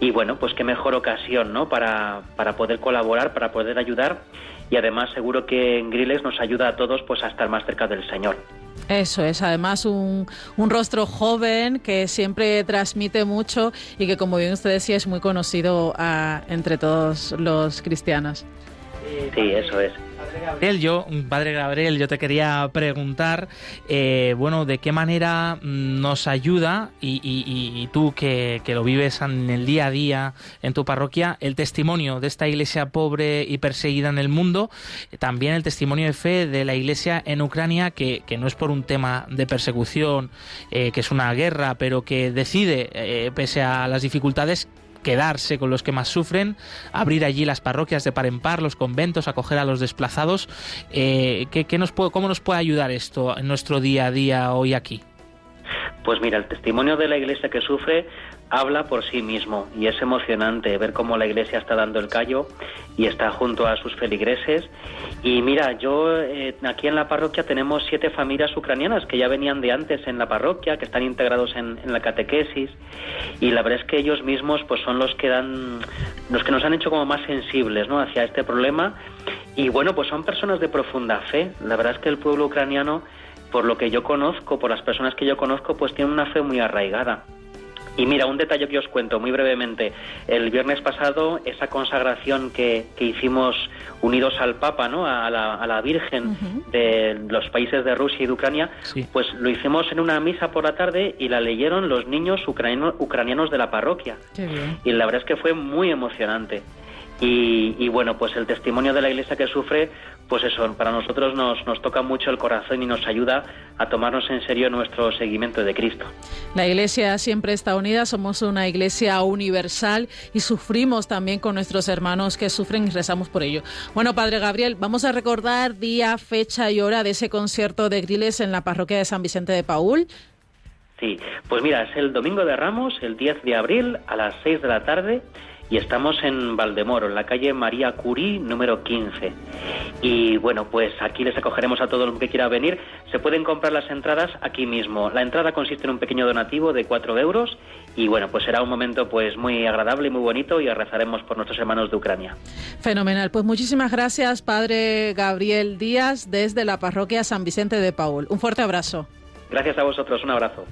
y bueno, pues qué mejor ocasión, ¿no? Para, para poder colaborar, para poder ayudar y además seguro que en Griles nos ayuda a todos pues a estar más cerca del Señor. Eso es, además un, un, rostro joven que siempre transmite mucho y que como bien usted decía es muy conocido ah, entre todos los cristianos. Sí, eso es. Gabriel, yo, padre Gabriel, yo te quería preguntar, eh, bueno, de qué manera mm, nos ayuda y, tú que, lo vives en el día a día en tu parroquia, el testimonio de esta iglesia pobre y perseguida en el mundo, también el testimonio de fe de la iglesia en Ucrania, que, no es por un tema de persecución, eh, que es una guerra, pero que decide, eh, pese a las dificultades, quedarse con los que más sufren, abrir allí las parroquias de par en par, los conventos, acoger a los desplazados. Eh, ¿qué, nos puede, ¿Cómo nos puede ayudar esto en nuestro día a día hoy aquí? Pues mira, el testimonio de la iglesia que sufre habla por sí mismo y es emocionante ver cómo la iglesia está dando el callo y está junto a sus feligreses. Y mira, yo eh, aquí en la parroquia tenemos siete familias ucranianas que ya venían de antes en la parroquia, que están integrados en, la catequesis y la verdad es que ellos mismos pues son los que dan, los que nos han hecho como más sensibles ¿no? hacia este problema y bueno, pues son personas de profunda fe. La verdad es que el pueblo ucraniano, por lo que yo conozco, por las personas que yo conozco, pues tiene una fe muy arraigada. Y mira, un detalle que os cuento muy brevemente. El viernes pasado, esa consagración que, que hicimos unidos al Papa, ¿no? a, la, a la Virgen de los países de Rusia y de Ucrania, pues lo hicimos en una misa por la tarde y la leyeron los niños ucranianos, ucranianos de la parroquia. Y la verdad es que fue muy emocionante. Y, bueno, pues el testimonio de la iglesia que sufre, pues eso, para nosotros nos, nos toca mucho el corazón y nos ayuda a tomarnos en serio nuestro seguimiento de Cristo. La iglesia siempre está unida, somos una iglesia universal y sufrimos también con nuestros hermanos que sufren y rezamos por ello. Bueno, Padre Gabriel, vamos a recordar día, fecha y hora de ese concierto de Griles en la parroquia de San Vicente de Paul. Sí, pues mira, es el domingo de Ramos, el 10 de abril, a las 6 de la tarde y estamos en Valdemoro, en la calle María Curí, número 15. Y bueno, pues aquí les acogeremos a todo el que quiera venir. Se pueden comprar las entradas aquí mismo. La entrada consiste en un pequeño donativo de 4 euros y bueno, pues será un momento pues muy agradable y muy bonito y rezaremos por nuestros hermanos de Ucrania. Fenomenal. Pues muchísimas gracias, Padre Gabriel Díaz, desde la parroquia San Vicente de Paul. Un fuerte abrazo. Gracias a vosotros. Un abrazo.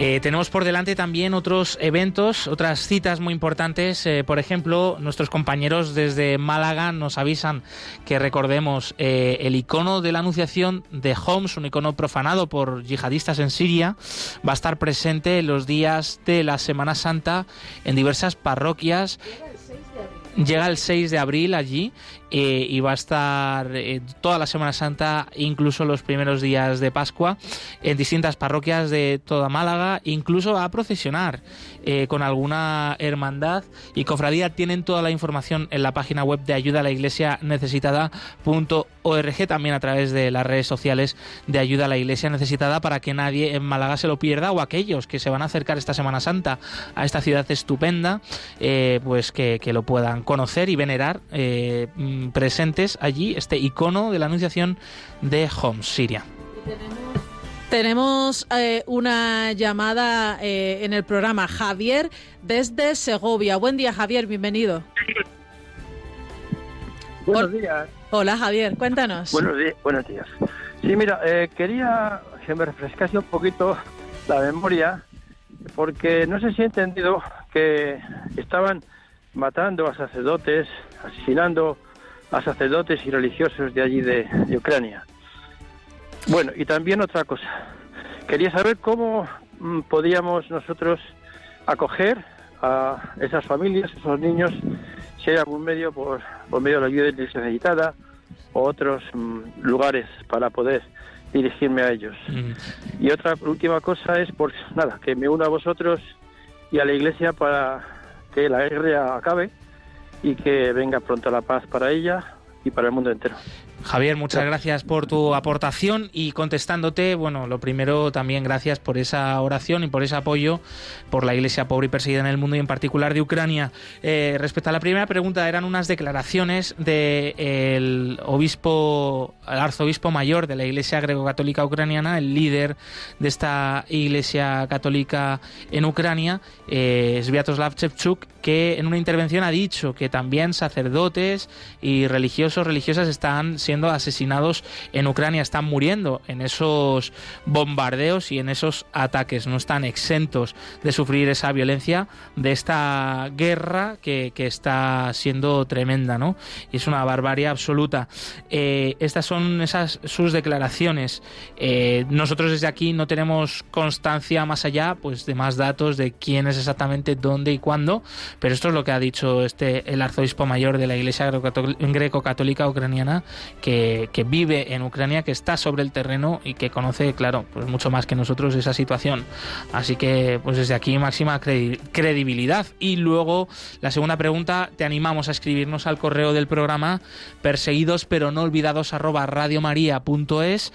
Eh, tenemos por delante también otros eventos, otras citas muy importantes. Eh, por ejemplo, nuestros compañeros desde Málaga nos avisan que recordemos eh, el icono de la Anunciación de Homs, un icono profanado por yihadistas en Siria, va a estar presente los días de la Semana Santa en diversas parroquias. Llega el 6 de abril allí eh, y va a estar eh, toda la Semana Santa, incluso los primeros días de Pascua, en distintas parroquias de toda Málaga, incluso a procesionar eh, con alguna hermandad y cofradía. Tienen toda la información en la página web de ayuda a la iglesia necesitada.org, también a través de las redes sociales de ayuda a la iglesia necesitada para que nadie en Málaga se lo pierda o aquellos que se van a acercar esta Semana Santa a esta ciudad estupenda, pues que, que, lo puedan conocer y venerar presentes allí este icono de la anunciación de Homs, Siria. Tenemos eh, una llamada eh, en el programa. Javier desde Segovia. Buen día, Javier, bienvenido. Buenos días. Hola, Javier, cuéntanos. Buenos, días. buenos días. Sí, mira, eh, quería que me refrescase un poquito la memoria, porque no sé si he entendido que estaban matando a sacerdotes, asesinando a sacerdotes y religiosos de allí de, Ucrania. Bueno, y también otra cosa. Quería saber cómo mm, podíamos nosotros acoger a esas familias, esos niños, si hay algún medio por, por medio de la ayuda de la iglesia necesitada o otros mm, lugares para poder dirigirme a ellos. Y otra última cosa es, por nada, que me uno a vosotros y a la iglesia para que la guerra acabe y que venga pronto la paz para ella y para el mundo entero. Javier, muchas gracias por tu aportación y contestándote, bueno, lo primero también gracias por esa oración y por ese apoyo por la iglesia pobre y perseguida en el mundo y en particular de Ucrania. Eh, respecto a la primera pregunta, eran unas declaraciones del obispo, el arzobispo mayor de la iglesia greco-católica ucraniana, el líder de esta iglesia católica en Ucrania, eh, Sviatoslav Chevchuk, que en una intervención ha dicho que también sacerdotes y religiosos, religiosas están siendo asesinados en Ucrania, están muriendo en esos bombardeos y en esos ataques, no están exentos de sufrir esa violencia de esta guerra que, está siendo tremenda, ¿no? Y es una barbarie absoluta. Eh, estas son esas sus declaraciones. Eh, nosotros desde aquí no tenemos constancia más allá, pues de más datos de quién es exactamente dónde y cuándo, pero esto es lo que ha dicho este el arzobispo mayor de la Iglesia greco-católica ucraniana que, vive en Ucrania, que está sobre el terreno y que conoce, claro, pues mucho más que nosotros esa situación. Así que, pues desde aquí máxima credibilidad. Y luego, la segunda pregunta, te animamos a escribirnos al correo del programa perseguidos pero no olvidados radiomaria.es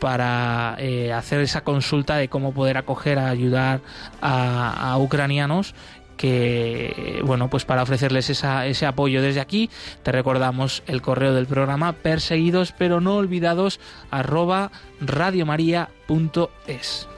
para eh, hacer esa consulta de cómo poder acoger a ayudar a ucranianos que bueno pues para ofrecerles ese apoyo desde aquí te recordamos el correo del programa perseguidos pero no olvidados arroba radiomaria.es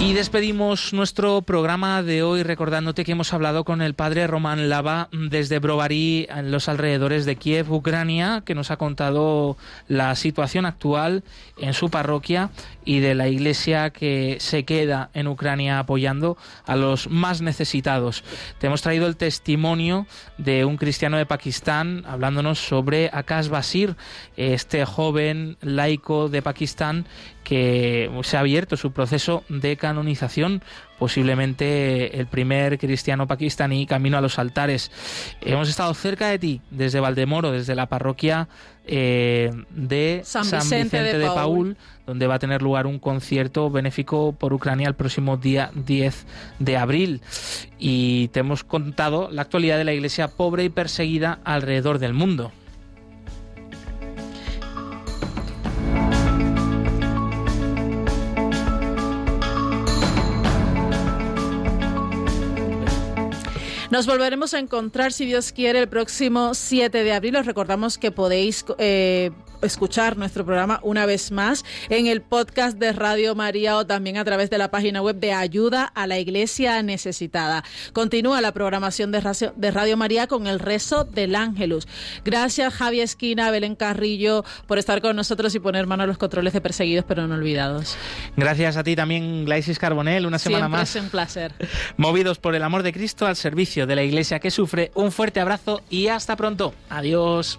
Y despedimos nuestro programa de hoy recordándote que hemos hablado con el padre Román Lava desde Brovary, en los alrededores de Kiev, Ucrania, que nos ha contado la situación actual en su parroquia y de la iglesia que se queda en Ucrania apoyando a los más necesitados. Te hemos traído el testimonio de un cristiano de Pakistán hablándonos sobre Akash Basir, este joven laico de Pakistán que se ha abierto su proceso de canonización, posiblemente el primer cristiano pakistaní camino a los altares. Hemos estado cerca de ti, desde Valdemoro, desde la parroquia eh, de San Vicente, de, Paul. donde va a tener lugar un concierto benéfico por Ucrania el próximo día 10 de abril. Y te hemos contado la actualidad de la iglesia pobre y perseguida alrededor del mundo. Nos volveremos a encontrar, si Dios quiere, el próximo 7 de abril. Os recordamos que podéis eh, escuchar nuestro programa una vez más en el podcast de Radio María o también a través de la página web de Ayuda a la Iglesia Necesitada. Continúa la programación de Radio, de Radio María con el rezo del Ángelus. Gracias Javi Esquina, Belén Carrillo por estar con nosotros y poner mano a los controles de perseguidos pero no olvidados. Gracias a ti también, Glaisis Carbonel, una semana Siempre más. Es un placer. Movidos por el amor de Cristo al servicio de la Iglesia que sufre, un fuerte abrazo y hasta pronto. Adiós.